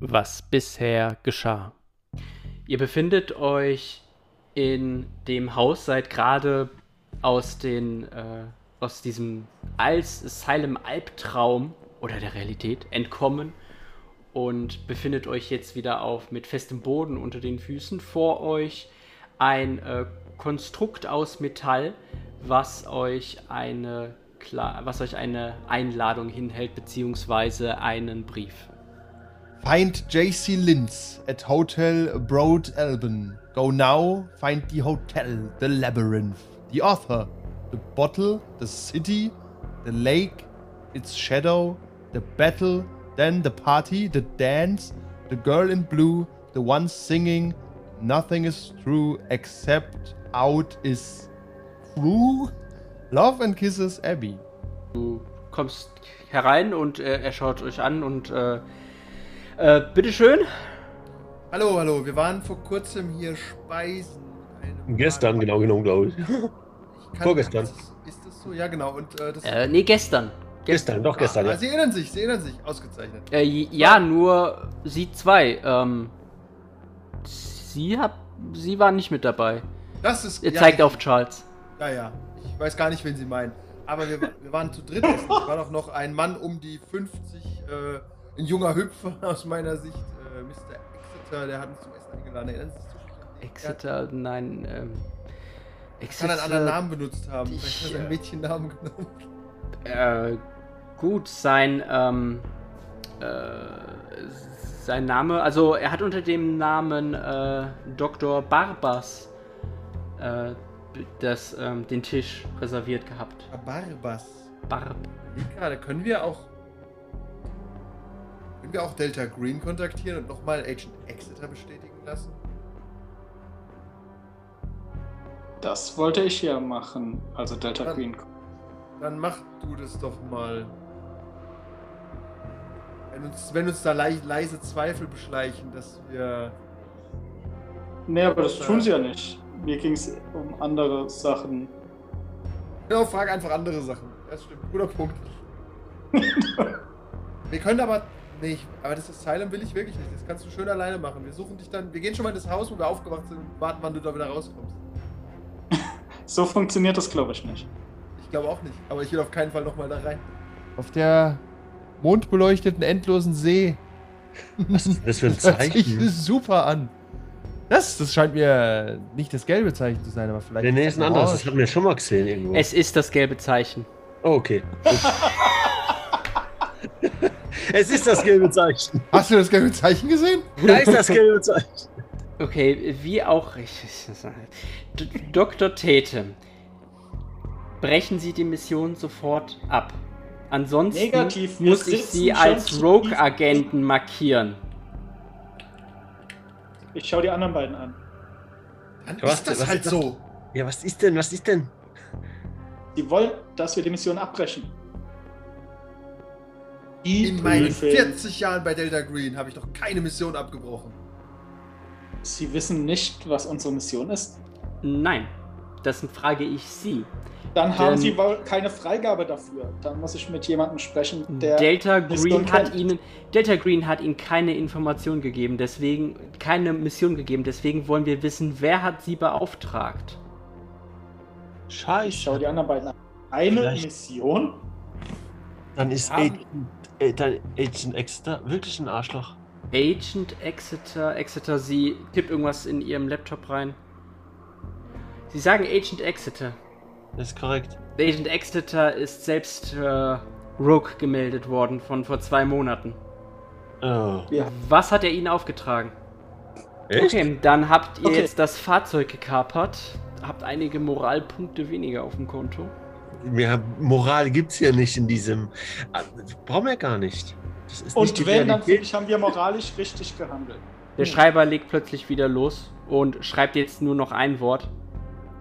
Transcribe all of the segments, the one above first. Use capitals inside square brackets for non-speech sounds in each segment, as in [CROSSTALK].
was bisher geschah. Ihr befindet euch in dem Haus, seid gerade aus den äh, aus diesem Asylum Albtraum oder der Realität entkommen und befindet euch jetzt wieder auf mit festem Boden unter den Füßen. Vor euch ein äh, Konstrukt aus Metall, was euch eine was euch eine Einladung hinhält beziehungsweise einen Brief. Find JC Linz at Hotel Broad Alban. Go now, find the hotel, the labyrinth, the author, the bottle, the city, the lake, its shadow, the battle, then the party, the dance, the girl in blue, the one singing, nothing is true except out is true. Love and Kisses Abby. Du kommst herein und äh, er schaut euch an und äh, äh, bitteschön. Hallo, hallo, wir waren vor kurzem hier speisen. Gestern, genau genommen, glaube ich. ich Vorgestern. Ist, ist, das so? Ja, genau. Und, äh, das äh, nee, gestern. Gestern, doch gestern, ah, ja. Sie erinnern sich, Sie erinnern sich, ausgezeichnet. Äh, ja, nur Sie zwei. Ähm, sie, hat, sie war nicht mit dabei. Das ist. Er zeigt ja, auf Charles. Ja, ja. Ich weiß gar nicht, wen Sie meinen. Aber wir, wir waren zu dritt. Es war doch noch ein Mann um die 50, äh, ein junger Hüpfer [LAUGHS] aus meiner Sicht, äh, Mr. Exeter, der hat uns zum Essen eingeladen. Erinnern Sie sich Exeter, nein, ähm. Exeter. Kann einen anderen Namen benutzt haben. Ich, Vielleicht hat er seinen Mädchennamen genommen. Äh, gut, sein, ähm, äh, sein Name, also er hat unter dem Namen äh, Dr. Barbas äh, das, ähm, den Tisch reserviert gehabt. Barbas. Barb. Gerade können wir auch können wir auch Delta Green kontaktieren und nochmal Agent Exeter bestätigen lassen? Das wollte ich ja machen, also Delta dann, Green. Dann mach du das doch mal. Wenn uns, wenn uns da le leise Zweifel beschleichen, dass wir. Nee, aber das tun sie ja nicht. Mir ging es um andere Sachen. Genau, frag einfach andere Sachen. Das stimmt. Guter Punkt. [LAUGHS] wir können aber. Nee, ich, aber das Asylum will ich wirklich nicht. Das kannst du schön alleine machen. Wir suchen dich dann. Wir gehen schon mal in das Haus, wo wir aufgewacht sind und warten, wann du da wieder rauskommst. [LAUGHS] so funktioniert das, glaube ich, nicht. Ich glaube auch nicht. Aber ich will auf keinen Fall nochmal da rein. Auf der mondbeleuchteten endlosen See. Was ist das für ein [LAUGHS] Zeichen? Das super an. Das, das scheint mir nicht das gelbe Zeichen zu sein, aber vielleicht. Nee, nee, ist ein anderes. Das hatten wir schon mal gesehen irgendwo. Es ist das gelbe Zeichen. Oh, okay. [LAUGHS] es ist das gelbe Zeichen. Hast du das gelbe Zeichen gesehen? Da ist das gelbe Zeichen. Okay, wie auch. Dr. Tate, brechen Sie die Mission sofort ab. Ansonsten Negativ, muss ich Sie als Rogue-Agenten markieren. Ich schau die anderen beiden an. Dann was, ist das was halt ist so. Ja, was ist denn? Was ist denn? Sie wollen, dass wir die Mission abbrechen. Die In meinen 40 Jahren bei Delta Green habe ich noch keine Mission abgebrochen. Sie wissen nicht, was unsere Mission ist? Nein, das frage ich Sie. Dann haben Sie wohl keine Freigabe dafür. Dann muss ich mit jemandem sprechen, der. Delta Green hat Ihnen. Delta Green hat Ihnen keine Information gegeben, deswegen keine Mission gegeben. Deswegen wollen wir wissen, wer hat Sie beauftragt. Scheiße. Ich schau die anderen beiden an. Eine Vielleicht. Mission? Dann ist Agent, äh, dann Agent Exeter wirklich ein Arschloch. Agent Exeter, Exeter, sie tippt irgendwas in ihrem Laptop rein. Sie sagen Agent Exeter. Das ist korrekt. Agent Exeter ist selbst äh, Rogue gemeldet worden von vor zwei Monaten. Oh. Ja. Was hat er Ihnen aufgetragen? Echt? Okay, dann habt ihr okay. jetzt das Fahrzeug gekapert, habt einige Moralpunkte weniger auf dem Konto. Mehr Moral gibt es ja nicht in diesem. Ah, brauchen wir gar nicht. Und wenn, dann haben wir moralisch richtig gehandelt. Der Schreiber legt plötzlich wieder los und schreibt jetzt nur noch ein Wort.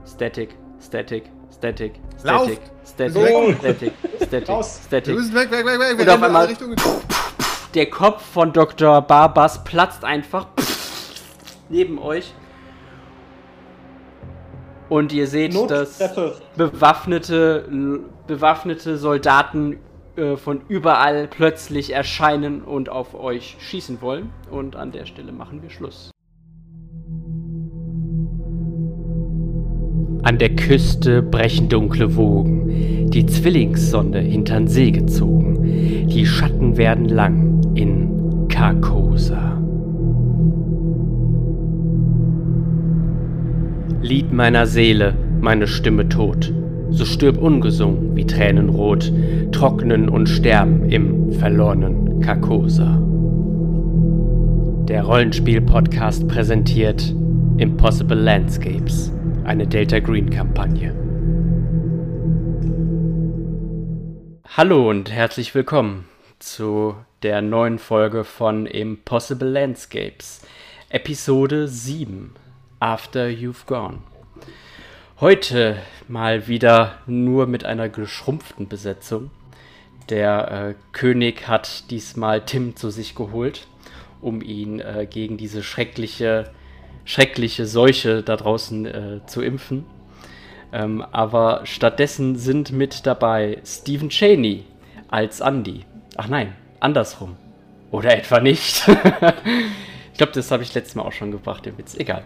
Static, Static, Static, Static, Static, Static, Static, Static. Wir müssen weg, weg, weg, weg. Und auf einmal der Kopf von Dr. Barbas platzt einfach neben euch. Und ihr seht, dass bewaffnete, bewaffnete Soldaten äh, von überall plötzlich erscheinen und auf euch schießen wollen. Und an der Stelle machen wir Schluss. An der Küste brechen dunkle Wogen, die Zwillingssonne hintern See gezogen. Die Schatten werden lang in Carcosa. Lied meiner Seele, meine Stimme tot. So stirb ungesungen wie Tränen rot, trocknen und sterben im verlorenen Carcosa. Der Rollenspiel-Podcast präsentiert Impossible Landscapes eine Delta Green Kampagne. Hallo und herzlich willkommen zu der neuen Folge von Impossible Landscapes, Episode 7, After You've Gone. Heute mal wieder nur mit einer geschrumpften Besetzung. Der äh, König hat diesmal Tim zu sich geholt, um ihn äh, gegen diese schreckliche schreckliche Seuche da draußen äh, zu impfen. Ähm, aber stattdessen sind mit dabei Stephen Cheney als Andy. Ach nein, andersrum. Oder etwa nicht. [LAUGHS] ich glaube, das habe ich letztes Mal auch schon gebracht, den Witz. Egal.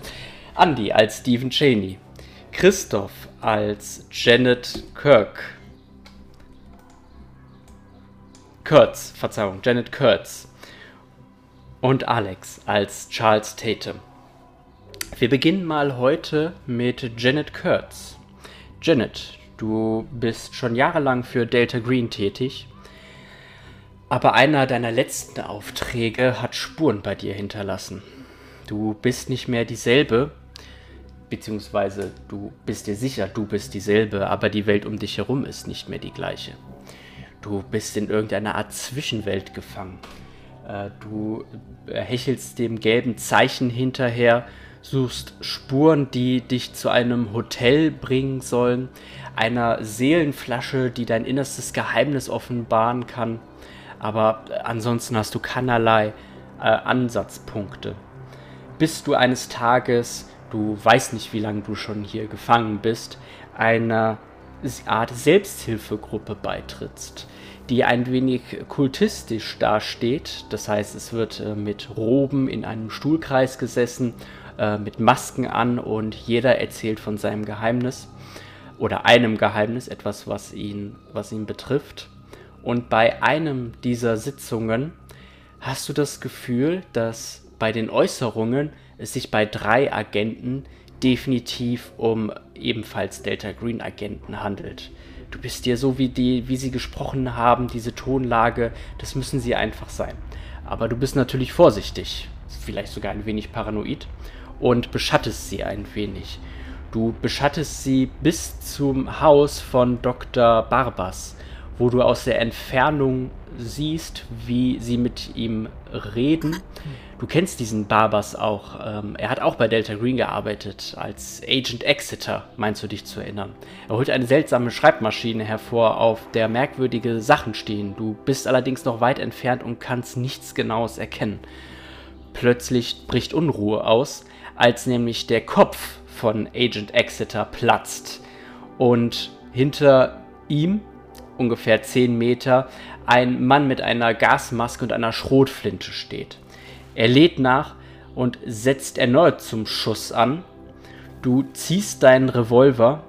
Andy als Stephen Cheney. Christoph als Janet Kirk. Kurtz, Verzeihung, Janet Kurtz. Und Alex als Charles Tatum. Wir beginnen mal heute mit Janet Kurtz. Janet, du bist schon jahrelang für Delta Green tätig, aber einer deiner letzten Aufträge hat Spuren bei dir hinterlassen. Du bist nicht mehr dieselbe, beziehungsweise du bist dir sicher, du bist dieselbe, aber die Welt um dich herum ist nicht mehr die gleiche. Du bist in irgendeiner Art Zwischenwelt gefangen. Äh, du hechelst dem gelben Zeichen hinterher suchst Spuren, die dich zu einem Hotel bringen sollen, einer Seelenflasche, die dein innerstes Geheimnis offenbaren kann. Aber ansonsten hast du keinerlei äh, Ansatzpunkte. Bis du eines Tages, du weißt nicht, wie lange du schon hier gefangen bist, einer Art Selbsthilfegruppe beitrittst, die ein wenig kultistisch dasteht. Das heißt, es wird äh, mit Roben in einem Stuhlkreis gesessen äh, mit Masken an und jeder erzählt von seinem Geheimnis oder einem Geheimnis, etwas, was ihn, was ihn betrifft. Und bei einem dieser Sitzungen hast du das Gefühl, dass bei den Äußerungen es sich bei drei Agenten definitiv um ebenfalls Delta Green Agenten handelt. Du bist dir so wie die, wie sie gesprochen haben, diese Tonlage, das müssen sie einfach sein. Aber du bist natürlich vorsichtig, vielleicht sogar ein wenig paranoid und beschattest sie ein wenig. Du beschattest sie bis zum Haus von Dr. Barbas, wo du aus der Entfernung siehst, wie sie mit ihm reden. Du kennst diesen Barbas auch. Ähm, er hat auch bei Delta Green gearbeitet, als Agent Exeter, meinst du dich zu erinnern. Er holt eine seltsame Schreibmaschine hervor, auf der merkwürdige Sachen stehen. Du bist allerdings noch weit entfernt und kannst nichts Genaues erkennen. Plötzlich bricht Unruhe aus als nämlich der Kopf von Agent Exeter platzt und hinter ihm, ungefähr 10 Meter, ein Mann mit einer Gasmaske und einer Schrotflinte steht. Er lädt nach und setzt erneut zum Schuss an. Du ziehst deinen Revolver,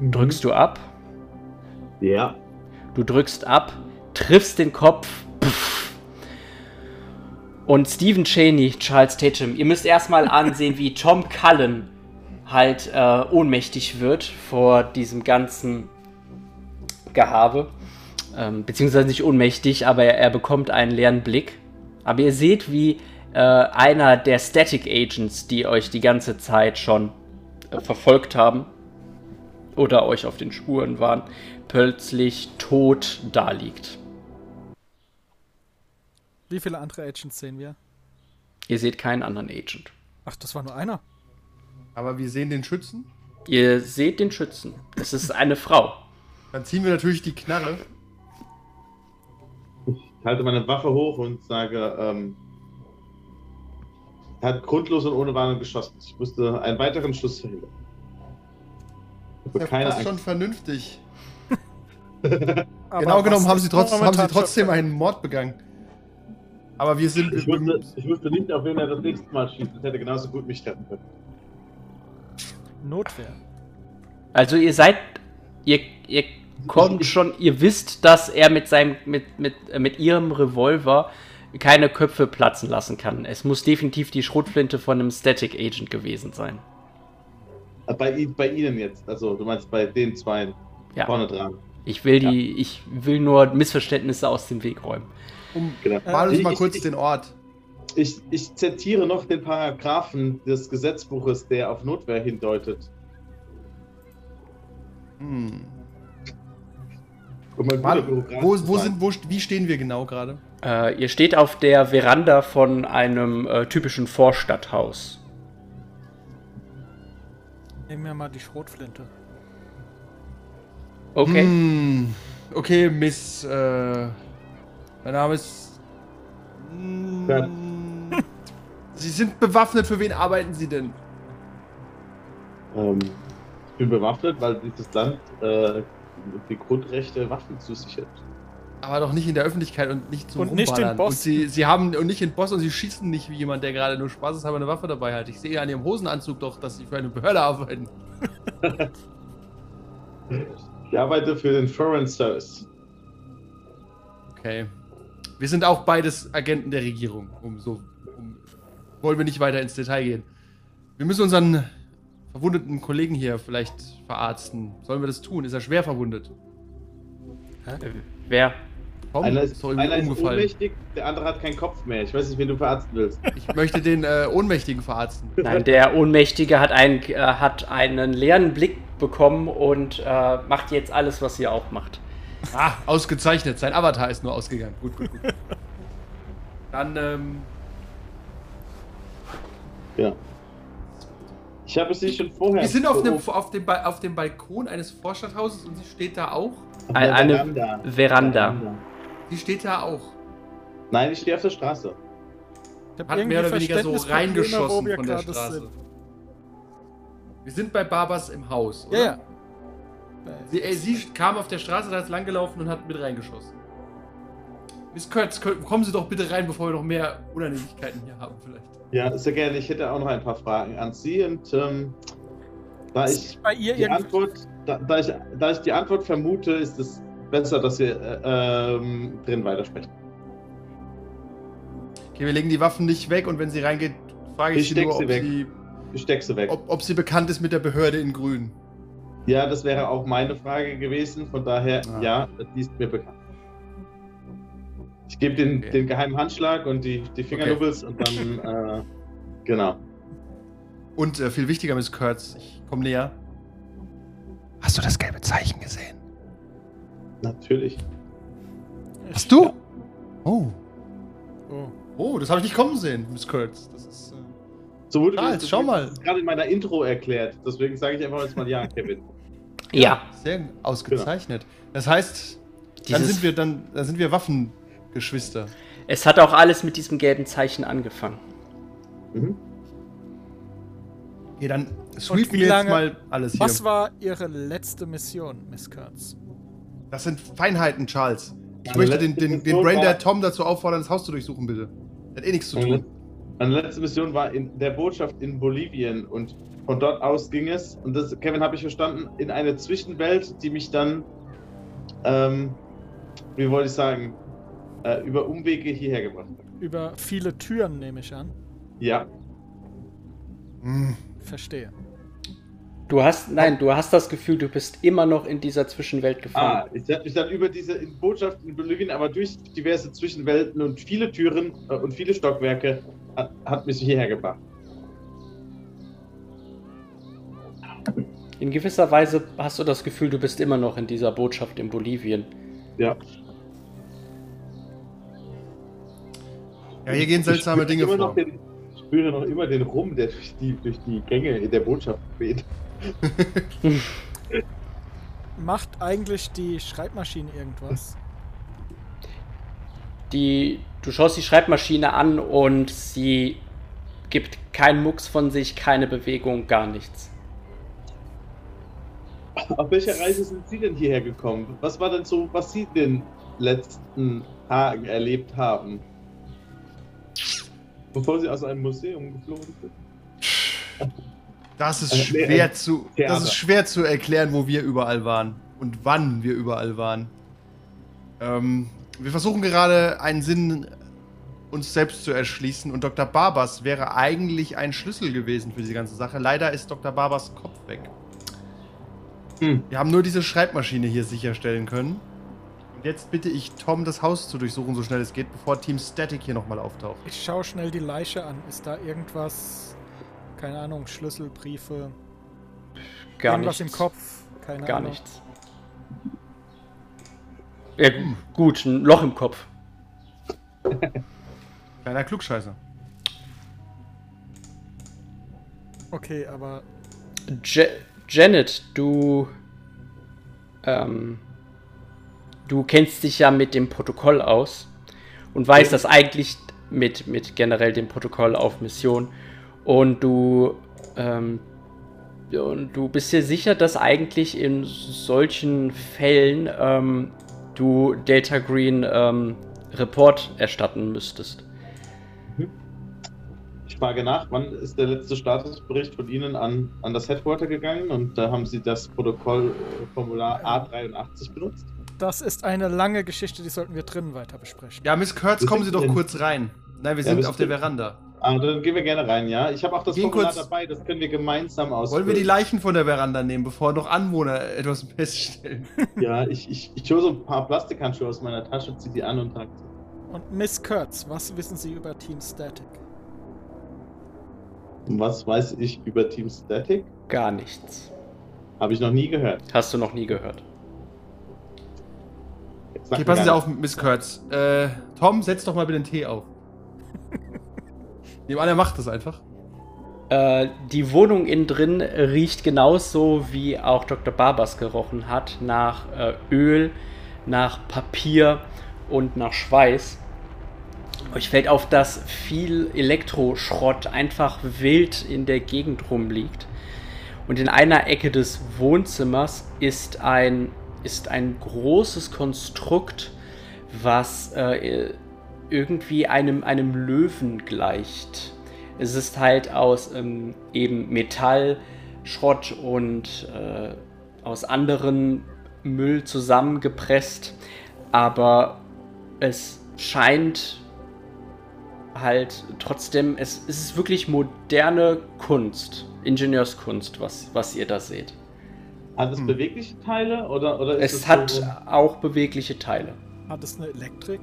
mhm. drückst du ab. Ja. Du drückst ab, triffst den Kopf, pff, und Stephen Cheney, Charles Tatum, ihr müsst erstmal ansehen, wie Tom Cullen halt äh, ohnmächtig wird vor diesem ganzen Gehabe. Ähm, beziehungsweise nicht ohnmächtig, aber er, er, bekommt einen leeren Blick. Aber ihr seht, wie äh, einer der Static Agents, die euch die ganze Zeit schon äh, verfolgt haben oder euch auf den Spuren waren, plötzlich tot daliegt. Wie viele andere Agents sehen wir? Ihr seht keinen anderen Agent. Ach, das war nur einer. Aber wir sehen den Schützen. Ihr seht den Schützen. Es ist eine Frau. Dann ziehen wir natürlich die Knarre. Ich halte meine Waffe hoch und sage, ähm, er hat grundlos und ohne Warnung geschossen. Ich musste einen weiteren Schuss verhindern. Das ist ja schon vernünftig. [LAUGHS] Genau genommen haben sie, trotz, haben sie trotzdem einen Mord begangen. Aber wir sind. Ich wusste, ich wusste nicht, auf wen er das nächste Mal schießt. Das hätte genauso gut mich treffen können. Notwehr. Also ihr seid, ihr, ihr kommt schon, ihr wisst, dass er mit seinem, mit, mit, äh, mit ihrem Revolver keine Köpfe platzen lassen kann. Es muss definitiv die Schrotflinte von einem Static Agent gewesen sein. Äh, Bei, bei Ihnen jetzt. Also, du meinst bei den zwei Ja. vorne dran. Ich will die, ich will nur Missverständnisse aus dem Weg räumen. Um, Genau. mal uns Ich- mal kurz ich- den Ort. Ich, ich zitiere noch den Paragraphen des Gesetzbuches, der auf Notwehr hindeutet. Hm. Mal, wo, wo sind, wo, wie stehen wir genau gerade? Äh, ihr steht auf der Veranda von einem äh, typischen Vorstadthaus. Nehmen wir mal die Schrotflinte. Okay. Hm. Okay, Miss. Äh, mein Name ist. Hm, Ja. [LAUGHS] Sie sind bewaffnet. Für wen arbeiten Sie denn? Ähm, ich bin bewaffnet, weil dieses Land äh, die Grundrechte Waffen zusichert. Aber doch nicht in der Öffentlichkeit und nicht zum Und nicht in Rumballern. Und sie, sie haben und nicht in Boston und sie schießen nicht wie jemand, der gerade nur spaßeshalber eine Waffe dabei hat. Ich sehe an ihrem Hosenanzug doch, dass sie für eine Behörde arbeiten. [LAUGHS] Ich arbeite für den Foreign Service. Okay. Wir sind auch beides Agenten der Regierung. Um so. Um, wollen wir nicht weiter ins Detail gehen. Wir müssen unseren verwundeten Kollegen hier vielleicht verarzten. Sollen wir das tun? Ist er schwer verwundet? Äh, wer? Tom einer ist ist, einer ist ohnmächtig, der andere hat keinen Kopf mehr. Ich weiß nicht, wen du verarzten willst. Ich möchte den äh, Ohnmächtigen verarzten. Nein, der Ohnmächtige hat einen, äh, hat einen leeren Blick bekommen und äh, macht jetzt alles, was ihr auch macht. Ah, ausgezeichnet. Sein Avatar ist nur ausgegangen. Gut, gut, gut. [LAUGHS] Dann, ähm, Ja. Ich habe sie schon vorher. wir sind auf, beobachtet. auf, dem, Ba- auf dem Balkon eines Vorstadthauses und sie steht da auch. Auf Ein- der eine Veranda. Veranda. Sie steht da auch. Nein, ich stehe auf der Straße. Hat irgendwie mehr oder weniger so reingeschossen von der Straße. sind. Wir sind bei Barbas im Haus, oder? Ja, ja. Sie, äh, sie kam auf der Straße, da ist langgelaufen und hat mit reingeschossen. Miss Kurtz, kommen Sie doch bitte rein, bevor wir noch mehr Unannehmlichkeiten hier haben, vielleicht. Ja, sehr gerne. Ich hätte auch noch ein paar Fragen an Sie und ähm, da ich Bei ihr die. Antwort, da, da, ich, da ich die Antwort vermute, ist es besser, dass wir äh, ähm, drin weitersprechen. Okay, wir legen die Waffen nicht weg und wenn sie reingeht, frage ich, Ich sie nur, sie ob weg. sie, Ich steck sie weg. ob, ob sie bekannt ist mit der Behörde in Grün. Ja, das wäre auch meine Frage gewesen. Von daher, Ah. ja, die ist mir bekannt. Ich gebe den, Okay. den geheimen Handschlag und die, die Fingernubbels und dann, [LAUGHS] äh, genau. Und äh, viel wichtiger, Miss Kurtz, ich komme näher. Hast du das gelbe Zeichen gesehen? Natürlich. Hast du? Oh. Oh. Oh, das habe ich nicht kommen sehen, Miss Kurtz. Das ist. Äh So wurde Charles, das- schau mal. gerade in meiner Intro erklärt. Deswegen sage ich einfach jetzt mal ja, [LAUGHS] Kevin. Ja, sehr ausgezeichnet. Das heißt, dann dieses, sind wir dann, dann sind wir Waffengeschwister. es hat auch alles mit diesem gelben Zeichen angefangen. Mhm. Okay, dann sweepen wie wir jetzt lange- mal alles hier. Was war Ihre letzte Mission, Miss Kurtz? Das sind Feinheiten, Charles. Ich Meine möchte den, den, den Braindead Tom dazu auffordern, das Haus zu durchsuchen, bitte. Hat eh nichts zu tun. meine letzte Mission war in der Botschaft in Bolivien und von dort aus ging es, und das, Kevin, habe ich verstanden, in eine Zwischenwelt, die mich dann, ähm, wie wollte ich sagen, äh, über Umwege hierher gebracht hat. Über viele Türen nehme ich an. Ja, Hm. Verstehe. Du hast, nein, du hast das Gefühl, du bist immer noch in dieser Zwischenwelt ah, gefangen. ich habe mich dann über diese Botschaft in Bolivien, aber durch diverse Zwischenwelten und viele Türen äh, und viele Stockwerke hat, hat mich hierher gebracht. In gewisser Weise hast du das Gefühl, du bist immer noch in dieser Botschaft in Bolivien. Ja. Ja, hier gehen seltsame Dinge vor. Den, ich spüre noch immer den Rum, der durch die, durch die Gänge in der Botschaft weht. [LAUGHS] Macht eigentlich die Schreibmaschine irgendwas? Die, du schaust die Schreibmaschine an und sie gibt keinen Mucks von sich, keine Bewegung, gar nichts. Auf welcher Reise sind Sie denn hierher gekommen? Was war denn so, was Sie in den letzten Tagen erlebt haben? Bevor Sie aus einem Museum geflogen sind? Das ist Äh, schwer zu. Das ist schwer zu erklären, wo wir überall waren und wann wir überall waren. Ähm, wir versuchen gerade einen Sinn uns selbst zu erschließen und Dr. Barbers wäre eigentlich ein Schlüssel gewesen für diese ganze Sache. Leider ist Dr. Barbers Kopf weg. Hm. Wir haben nur diese Schreibmaschine hier sicherstellen können. Und jetzt bitte ich Tom, das Haus zu durchsuchen, so schnell es geht, bevor Team Static hier nochmal auftaucht. Ich schaue schnell die Leiche an. Ist da irgendwas, keine Ahnung, Schlüssel, Briefe, Gar irgendwas nichts. im Kopf? Keine Gar Ahnung. nichts. Ja, gu- gut, ein Loch im Kopf. [LAUGHS] Kleiner Klugscheißer. Okay, aber Ja Janet, du. Ähm, du kennst dich ja mit dem Protokoll aus und weißt das eigentlich mit, mit generell dem Protokoll auf Mission. Und du. Ähm, und du bist dir sicher, dass eigentlich in solchen Fällen ähm, du Delta Green ähm, Report erstatten müsstest. Ich frage nach, wann ist der letzte Statusbericht von Ihnen an, an das Headquarter gegangen und da haben Sie das Protokollformular A83 benutzt? Das ist eine lange Geschichte, die sollten wir drinnen weiter besprechen. Ja, Miss Kurtz, kommen Sie doch kurz rein. Nein, wir Ja, sind auf der Veranda. Ah, dann gehen wir gerne rein, ja? Ich habe auch das Gehen Formular kurz- dabei, das können wir gemeinsam ausfüllen. Wollen wir die Leichen von der Veranda nehmen, bevor noch Anwohner [LAUGHS] etwas feststellen? [LAUGHS] Ja, ich, ich, ich hole so ein paar Plastikhandschuhe aus meiner Tasche, ziehe die an und trage sie. Und Miss Kurtz, was wissen Sie über Team Static? Was weiß ich über Team Static? Gar nichts. Habe ich noch nie gehört. Hast du noch nie gehört. Okay, passen Sie auf, Miss Kurtz. Äh, Tom, setz doch mal bitte den Tee auf. Nehmen an, er macht das einfach. Äh, die Wohnung innen drin riecht genauso wie auch Dr. Barbers gerochen hat, nach äh, Öl, nach Papier und nach Schweiß. Euch fällt auf, dass viel Elektroschrott einfach wild in der Gegend rumliegt. Und in einer Ecke des Wohnzimmers ist ein, ist ein großes Konstrukt, was äh, irgendwie einem, einem Löwen gleicht. Es ist halt aus ähm, eben Metall, Schrott und äh, aus anderen Müll zusammengepresst, aber es scheint halt trotzdem, es, es ist wirklich moderne Kunst, Ingenieurskunst, was, was ihr da seht. Hat es Hm. bewegliche Teile oder, oder ist Es hat so, auch bewegliche Teile. Hat es eine Elektrik?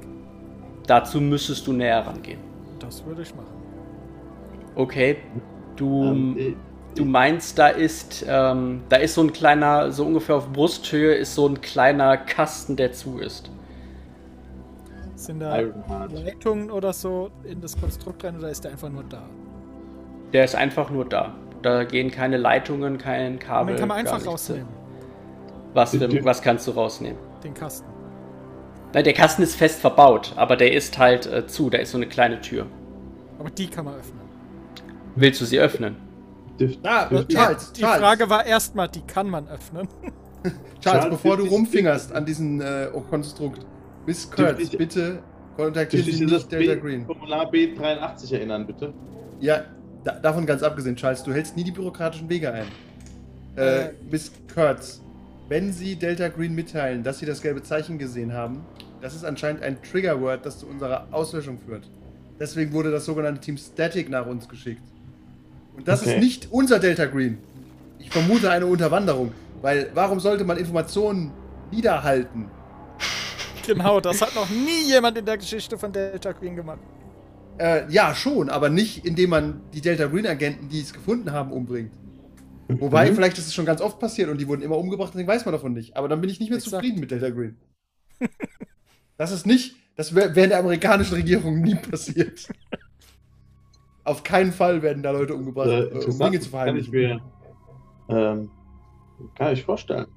Dazu müsstest du näher rangehen. Das würde ich machen. Okay, du, ähm, äh, du meinst, da ist, ähm, da ist so ein kleiner, so ungefähr auf Brusthöhe ist so ein kleiner Kasten, der zu ist. Sind da Ironheart. Leitungen oder so in das Konstrukt rein oder ist der einfach nur da? Der ist einfach nur da. Da gehen keine Leitungen, kein Kabel. den kann man einfach rausnehmen, Was, was kannst du rausnehmen? den Kasten. Nein, der Kasten ist fest verbaut, aber der ist halt äh, zu. Da ist so eine kleine Tür. Aber die kann man öffnen. Willst du sie öffnen? Ah, dürft- Charles, Die Charles. Frage war erstmal, die kann man öffnen. [LAUGHS] Charles, Charles, bevor du rumfingerst an diesem äh, Konstrukt. Miss Kurtz, bitte kontaktieren Dürft Sie ihr das nicht Delta B- Green. Formular B83 erinnern, bitte? Ja, da, davon ganz abgesehen, Charles, du hältst nie die bürokratischen Wege ein. Äh, Äh. Miss Kurtz, wenn Sie Delta Green mitteilen, dass Sie das gelbe Zeichen gesehen haben, das ist anscheinend ein Triggerword, das zu unserer Auslöschung führt. Deswegen wurde das sogenannte Team Static nach uns geschickt. Und das Okay. ist nicht unser Delta Green. Ich vermute eine Unterwanderung, weil warum sollte man Informationen niederhalten? Genau, das hat noch nie jemand in der Geschichte von Delta Queen gemacht. Äh, ja, schon, aber nicht, indem man die Delta Green Agenten, die es gefunden haben, umbringt. Wobei, Mhm. vielleicht ist es schon ganz oft passiert und die wurden immer umgebracht, deswegen weiß man davon nicht. Aber dann bin ich nicht mehr Exakt. zufrieden mit Delta Green. das ist nicht, das wäre wär in der amerikanischen Regierung nie passiert. Auf keinen Fall werden da Leute umgebracht, Äh, äh, um Dinge zu kann ich mir ähm, kann ich vorstellen.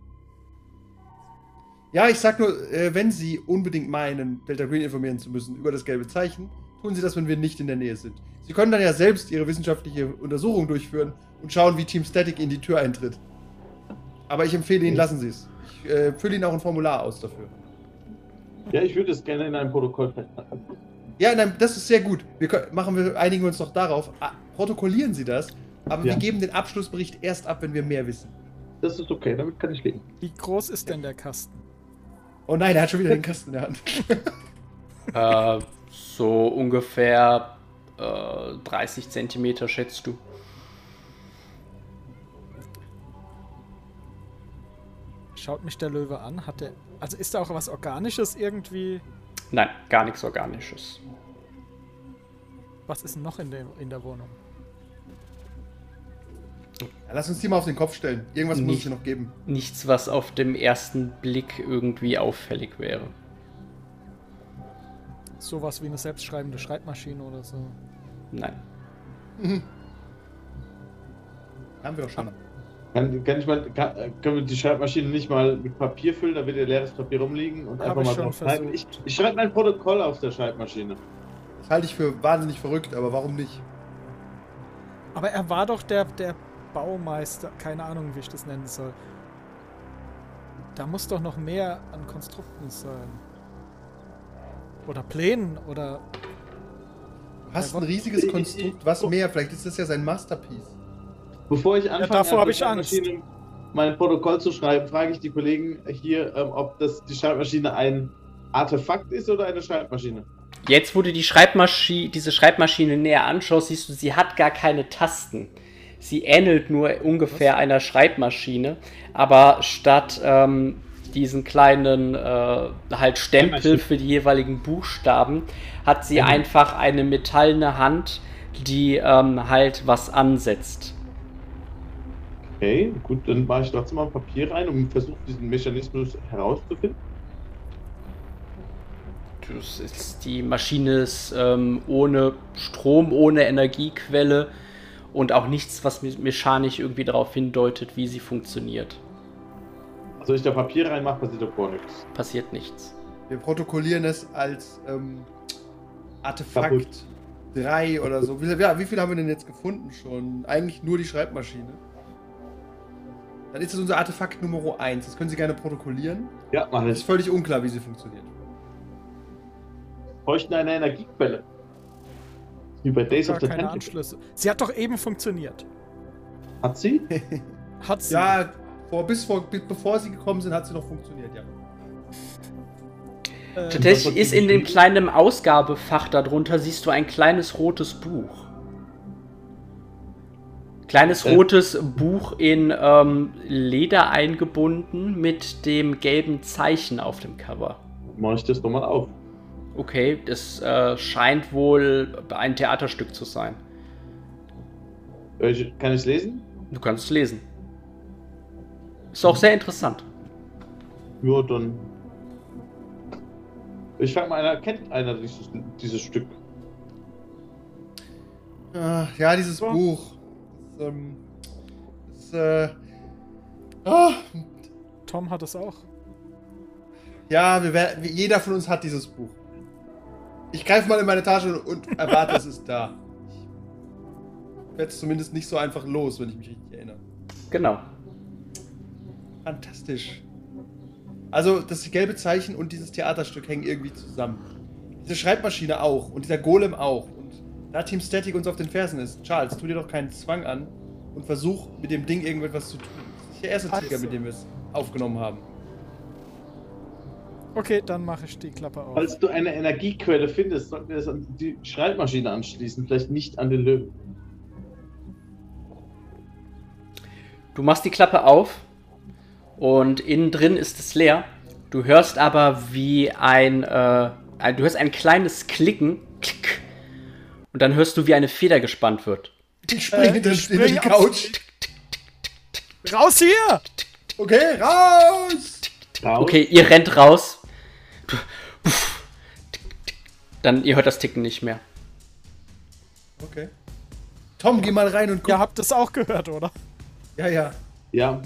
Ja, ich sag nur, äh, wenn Sie unbedingt meinen, Delta Green informieren zu müssen über das gelbe Zeichen, tun Sie das, wenn wir nicht in der Nähe sind. Sie können dann ja selbst Ihre wissenschaftliche Untersuchung durchführen und schauen, wie Team Static in die Tür eintritt. Aber ich empfehle Ihnen, lassen Sie es. Ich äh, fülle Ihnen auch ein Formular aus dafür. Ja, ich würde es gerne in ein Protokoll festhalten. Ja, nein, das ist sehr gut. Wir können, machen wir, einigen uns noch darauf. Protokollieren Sie das, aber Ja. wir geben den Abschlussbericht erst ab, wenn wir mehr wissen. Das ist okay, damit kann ich leben. Wie groß ist denn der Kasten? Oh nein, er hat schon wieder den Kasten in der Hand. Äh, so ungefähr äh, 30 Zentimeter schätzt du. Schaut mich der Löwe an? Hat der. Also ist da auch was Organisches irgendwie? Nein, gar nichts Organisches. Was ist denn noch in der, in der Wohnung? Ja, lass uns die mal auf den Kopf stellen. Irgendwas muss es Nicht. hier noch geben. Nichts, was auf dem ersten Blick irgendwie auffällig wäre. Sowas wie eine selbstschreibende Schreibmaschine oder so. Nein. [LAUGHS] Haben wir doch schon. Kann, kann ich mal, kann, äh, können wir die Schreibmaschine nicht mal mit Papier füllen, da wird ihr leeres Papier rumliegen und Hab einfach ich mal schon drauf schreiben? Ich, ich schreibe mein Protokoll auf der Schreibmaschine. Das halte ich für wahnsinnig verrückt, aber warum nicht? Aber er war doch der, der Baumeister. Keine Ahnung, wie ich das nennen soll. Da muss doch noch mehr an Konstrukten sein. Oder Plänen oder. Du hast Ja, ein riesiges Konstrukt. Was mehr? Vielleicht ist das ja sein Masterpiece. Bevor ich anfange, davor an hab die ich Angst. Schreibmaschine mein Protokoll zu schreiben, frage ich die Kollegen hier, ähm, ob das die Schreibmaschine ein Artefakt ist oder eine Schreibmaschine. Jetzt, wo du die Schreibmaschi diese Schreibmaschine näher anschaust, siehst du, sie hat gar keine Tasten. Sie ähnelt nur ungefähr einer Schreibmaschine, aber statt ähm, diesen kleinen äh, halt Stempel für die jeweiligen Buchstaben hat sie Mhm. einfach eine metallene Hand, die ähm, halt was ansetzt. Okay, gut, dann mache ich trotzdem mal Papier rein und versuche diesen Mechanismus herauszufinden. Das ist, die Maschine ist ähm, ohne Strom, ohne Energiequelle und auch nichts, was me- mechanisch irgendwie darauf hindeutet, wie sie funktioniert. Also ich da Papier reinmache, passiert davor nichts. Passiert nichts. Wir protokollieren es als ähm, Artefakt Kaputt. 3 oder so. Wie, ja, wie viel haben wir denn jetzt gefunden schon? Eigentlich nur die Schreibmaschine. Dann ist es unser Artefakt Nummer 1. Das können Sie gerne protokollieren. Ja, mache Es ist völlig unklar, wie sie funktioniert. Bräuchten eine Energiequelle. Wie bei Days Gar of the keine. Anschlüsse. Sie hat doch eben funktioniert. Hat sie? Hat sie. Ja, vor, bis vor, bevor sie gekommen sind, hat sie noch funktioniert, ja. Ähm, Tatsächlich ist in dem kleinen Ausgabefach darunter, siehst du ein kleines rotes Buch. Kleines Äh. rotes Buch in ähm, Leder eingebunden mit dem gelben Zeichen auf dem Cover. Mache ich das nochmal auf. Okay, das äh, scheint wohl ein Theaterstück zu sein. Äh, ich- Kann ich es lesen? Du kannst es lesen. Ist auch sehr interessant. Ja, dann. Ich frage mal, einer kennt einer dieses, dieses Stück. Ah, ja, dieses Ja. Buch. Das, ähm, das, äh, ah, Tom hat es auch. ja, wir werden, jeder von uns hat dieses Buch. Ich greife mal in meine Tasche und erwarte, es ist da. Ich werde es zumindest nicht so einfach los, wenn ich mich richtig erinnere. Genau. Fantastisch. Also, das gelbe Zeichen und dieses Theaterstück hängen irgendwie zusammen. Diese Schreibmaschine auch und dieser Golem auch. Und da Team Static uns auf den Fersen ist, Charles, tu dir doch keinen Zwang an und versuch mit dem Ding irgendetwas zu tun. Das ist der erste Also. Tiger, mit dem wir es aufgenommen haben. Okay, dann mache ich die Klappe auf. Falls du eine Energiequelle findest, sollten wir das an die Schreibmaschine anschließen, vielleicht nicht an den Löwen. Du machst die Klappe auf und innen drin ist es leer. Du hörst aber wie ein, äh, du hörst ein kleines Klicken, klick, und dann hörst du, wie eine Feder gespannt wird. Ich springe Äh, ich hinter die spring Couch. Raus hier! Okay, raus! Okay, ihr rennt raus. Dann, ihr hört das Ticken nicht mehr. Okay. Tom, geh mal rein und guck. Ihr habt es auch gehört, oder? Ja, ja. Ja.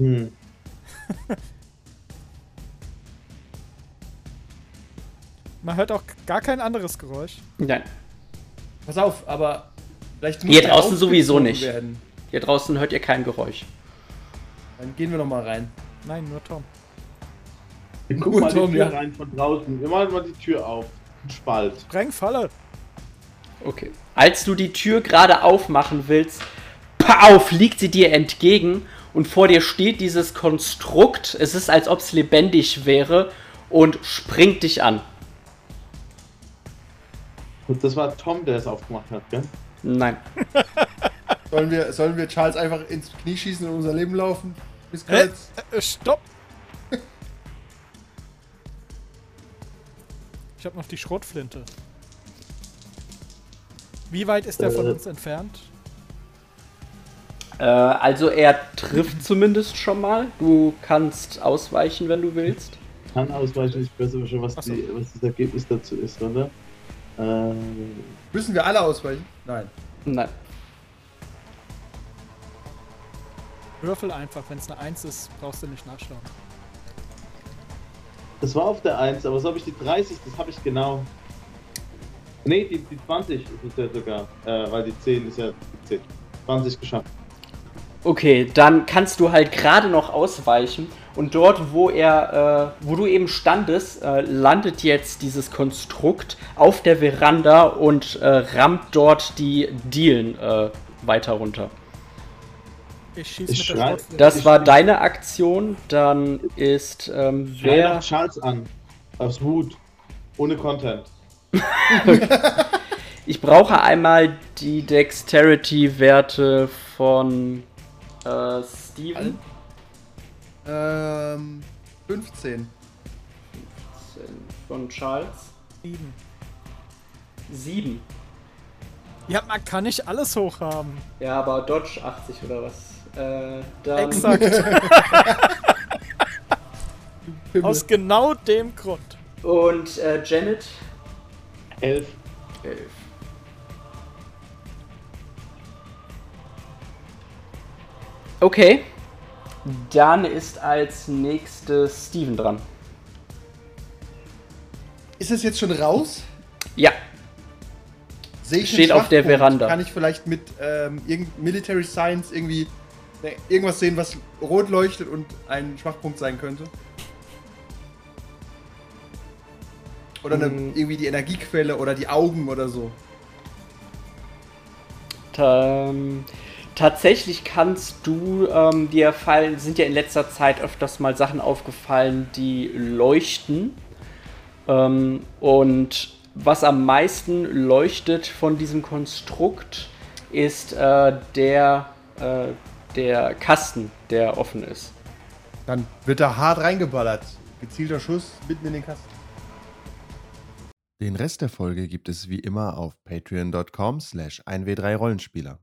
Hm. [LAUGHS] Man hört auch gar kein anderes Geräusch. Nein. Pass auf, aber Vielleicht muss Hier draußen sowieso nicht. Werden. Hier draußen hört ihr kein Geräusch. Dann gehen wir noch mal rein. Nein, nur Tom. Wir gucken mal die Tom, Tür ja. rein von draußen. Wir machen mal die Tür auf. Ein Spalt. Sprengfalle! Okay. Als du die Tür gerade aufmachen willst, pau, fliegt sie dir entgegen und vor dir steht dieses Konstrukt. Es ist, als ob es lebendig wäre und springt dich an. Und das war Tom, der es aufgemacht hat, gell? Nein. [LAUGHS] Sollen wir, sollen wir Charles einfach ins Knie schießen und unser Leben laufen? Bis kurz. Äh, stopp! [LAUGHS] Ich habe noch die Schrotflinte. Wie weit ist der von Äh. uns entfernt? Äh, also er trifft zumindest schon mal. Du kannst ausweichen, wenn du willst. Kann ausweichen, ich weiß aber schon, was, so. die, was das Ergebnis dazu ist, oder? Ähm, Müssen wir alle ausweichen? Nein. Nein. Würfel einfach, wenn es eine 1 ist, brauchst du nicht nachschauen. das war auf der 1, aber so habe ich die 30, das habe ich genau. Nee, die, die 20 ist es ja sogar, äh, weil die 10 ist ja die 10. 20 geschafft. Okay, dann kannst du halt gerade noch ausweichen und dort, wo er, äh, wo du eben standest, äh, landet jetzt dieses Konstrukt auf der Veranda und äh, rammt dort die Dielen äh, weiter runter. Ich schieße Ich mit der schrei- Schrotflinte. Das Ich- war deine Aktion, dann ist ähm, Wer noch Charles an? Aus Wut. Ohne Content. [LAUGHS] Ich brauche einmal die Dexterity-Werte von äh, Steven. Ähm, 15. Von Charles. Sieben. Sieben. Ja, man kann nicht alles hochhaben. Ja, aber Dodge 80 oder was? Äh, dann Exakt. [LAUGHS] Aus genau dem Grund. Und äh, Janet 11. 11. Okay. Dann ist als nächstes Steven dran. Ist es jetzt schon raus? Ja, Sehe ich Steht auf der? Veranda. Kann ich vielleicht mit ähm, irgend Military Science irgendwie ne, irgendwas sehen, was rot leuchtet und ein Schwachpunkt sein könnte? Oder eine, Mm. irgendwie die Energiequelle oder die Augen oder so. Ähm, tatsächlich kannst du ähm, dir fallen, sind ja in letzter Zeit öfters mal Sachen aufgefallen, die leuchten. Ähm, und was am meisten leuchtet von diesem Konstrukt ist äh, der, äh, der Kasten, der offen ist. Dann wird da hart reingeballert. Gezielter Schuss mitten in den Kasten. Den Rest der Folge gibt es wie immer auf patreon.com slash 1w3rollenspieler.